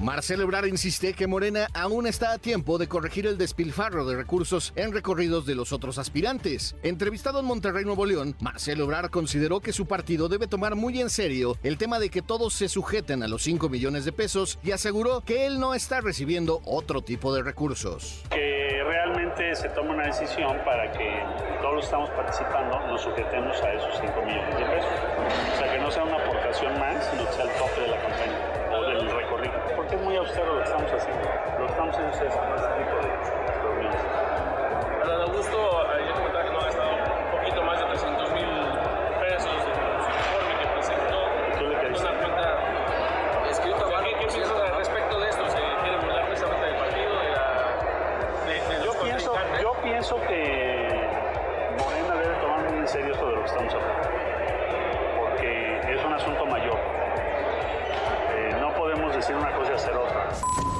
Marcelo Ebrard insiste que Morena aún está a tiempo de corregir el despilfarro de recursos en recorridos de los otros aspirantes. Entrevistado en Monterrey, Nuevo León, Marcelo Ebrard consideró que su partido debe tomar muy en serio el tema de que todos se sujeten a los 5 millones de pesos y aseguró que él no está recibiendo otro tipo de recursos. Que realmente se tome una decisión para que todos los que estamos participando nos sujetemos a esos 5 millones de pesos. O sea, que no sea una aportación más, sino que sea el tope de la campaña o del recorrido. Porque es muy austero lo que estamos haciendo. Lo que estamos haciendo es este tipo de reuniones. Don Augusto, yo comentaba que no ha gastado un poquito más de 300 mil pesos en su informe que presentó. ¿Tú le Una cuenta escrita. ¿Qué, qué piensa al respecto de esto? ¿Se quiere burlar precisamente del partido? De la, de, de Yo pienso, yo pienso que Morena debe tomar muy en serio esto de lo que estamos hablando, porque es un asunto mayor. Decir una cosa y hacer otra.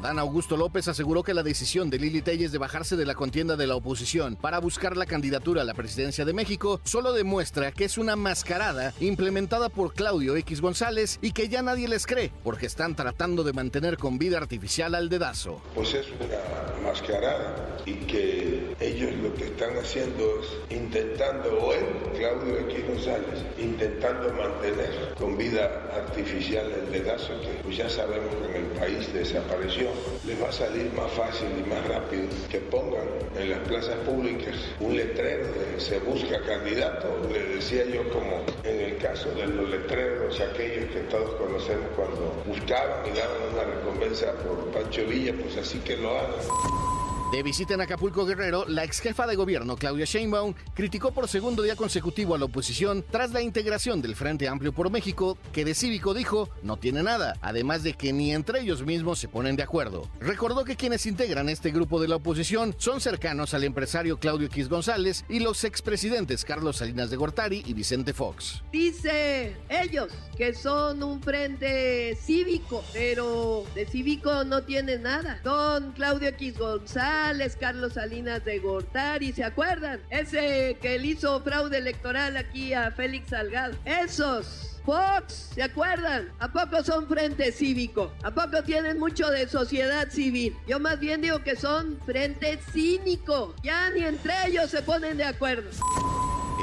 Adán Augusto López aseguró que la decisión de Lili Telles de bajarse de la contienda de la oposición para buscar la candidatura a la presidencia de México solo demuestra que es una mascarada implementada por Claudio X González y que ya nadie les cree porque están tratando de mantener con vida artificial al dedazo. pues es una mascarada y que ellos lo que están haciendo es intentando, o él, Claudio X González, intentando mantener con vida artificial el dedazo que pues ya sabemos que en el país desapareció. Les va a salir más fácil y más rápido que pongan en las plazas públicas un letrero de se busca candidato. Le decía yo como en el caso de los letreros, aquellos que todos conocemos cuando buscaban y daban una recompensa por Pancho Villa, pues así que lo hagan. De visita en Acapulco Guerrero, la ex jefa de gobierno Claudia Sheinbaum criticó por segundo día consecutivo a la oposición tras la integración del Frente Amplio por México, que de cívico dijo no tiene nada, además de que ni entre ellos mismos se ponen de acuerdo. Recordó que quienes integran este grupo de la oposición son cercanos al empresario Claudio X González y los expresidentes Carlos Salinas de Gortari y Vicente Fox. Dice ellos que son un frente cívico, pero de cívico no tiene nada. Don Claudio X González, Carlos Salinas de Gortari, ¿se acuerdan? Ese que le hizo fraude electoral aquí a Félix Salgado. Esos. Fox, ¿se acuerdan? ¿A poco son frente cívico? ¿A poco tienen mucho de sociedad civil? Yo más bien digo que son frente cínico. Ya ni entre ellos se ponen de acuerdo.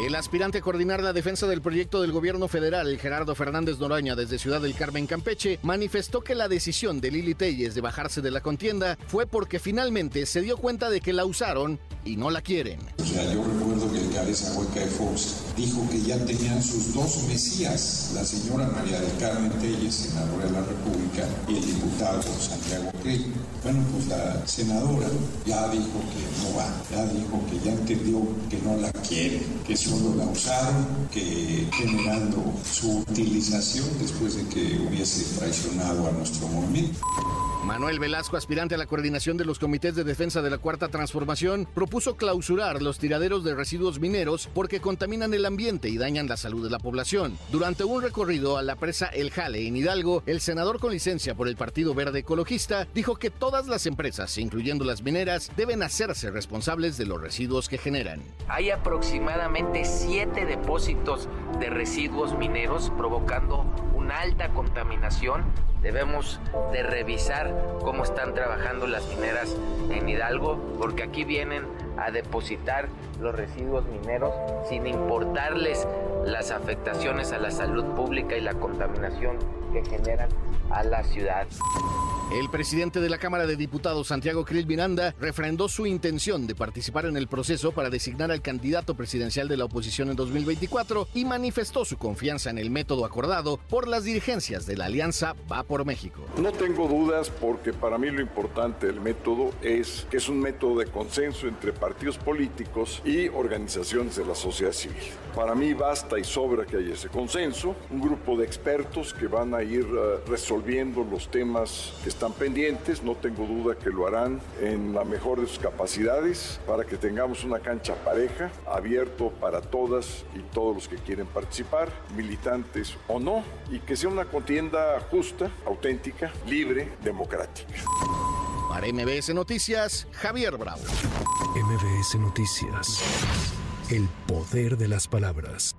El aspirante a coordinar la defensa del proyecto del gobierno federal, Gerardo Fernández Noroña, desde Ciudad del Carmen, Campeche, manifestó que la decisión de Lili Telles de bajarse de la contienda fue porque finalmente se dio cuenta de que la usaron y no la quieren. Cabeza hueca de Fox dijo que ya tenían sus dos mesías, la señora María del Carmen Telles, senadora de la República, y el diputado Santiago Krill. Bueno, pues la senadora ya dijo que no va, ya dijo que ya entendió que no la quiere, que solo la usaron, que generando su utilización después de que hubiese traicionado a nuestro movimiento. Manuel Velasco, aspirante a la coordinación de los comités de defensa de la Cuarta Transformación, propuso clausurar los tiraderos de residuos mineros porque contaminan el ambiente y dañan la salud de la población. Durante un recorrido a la presa El Jale en Hidalgo, el senador con licencia por el Partido Verde Ecologista dijo que todas las empresas, incluyendo las mineras, deben hacerse responsables de los residuos que generan. Hay aproximadamente siete depósitos de residuos mineros provocando una alta contaminación. Debemos de revisar cómo están trabajando las mineras en Hidalgo, porque aquí vienen a depositar los residuos mineros sin importarles las afectaciones a la salud pública y la contaminación que generan a la ciudad. El presidente de la Cámara de Diputados, Santiago Krill Miranda, refrendó su intención de participar en el proceso para designar al candidato presidencial de la oposición en 2024 y manifestó su confianza en el método acordado por las dirigencias de la Alianza Va por México. No tengo dudas porque para mí lo importante del método es que es un método de consenso entre partidos políticos y organizaciones de la sociedad civil. Para mí basta y sobra que haya ese consenso, un grupo de expertos que van a ir uh, resolviendo los temas que están pendientes, no tengo duda que lo harán en la mejor de sus capacidades para que tengamos una cancha pareja, abierto para todas y todos los que quieren participar, militantes o no, y que sea una contienda justa, auténtica, libre, democrática. Para MBS Noticias, Javier Bravo. MBS Noticias. El poder de las palabras.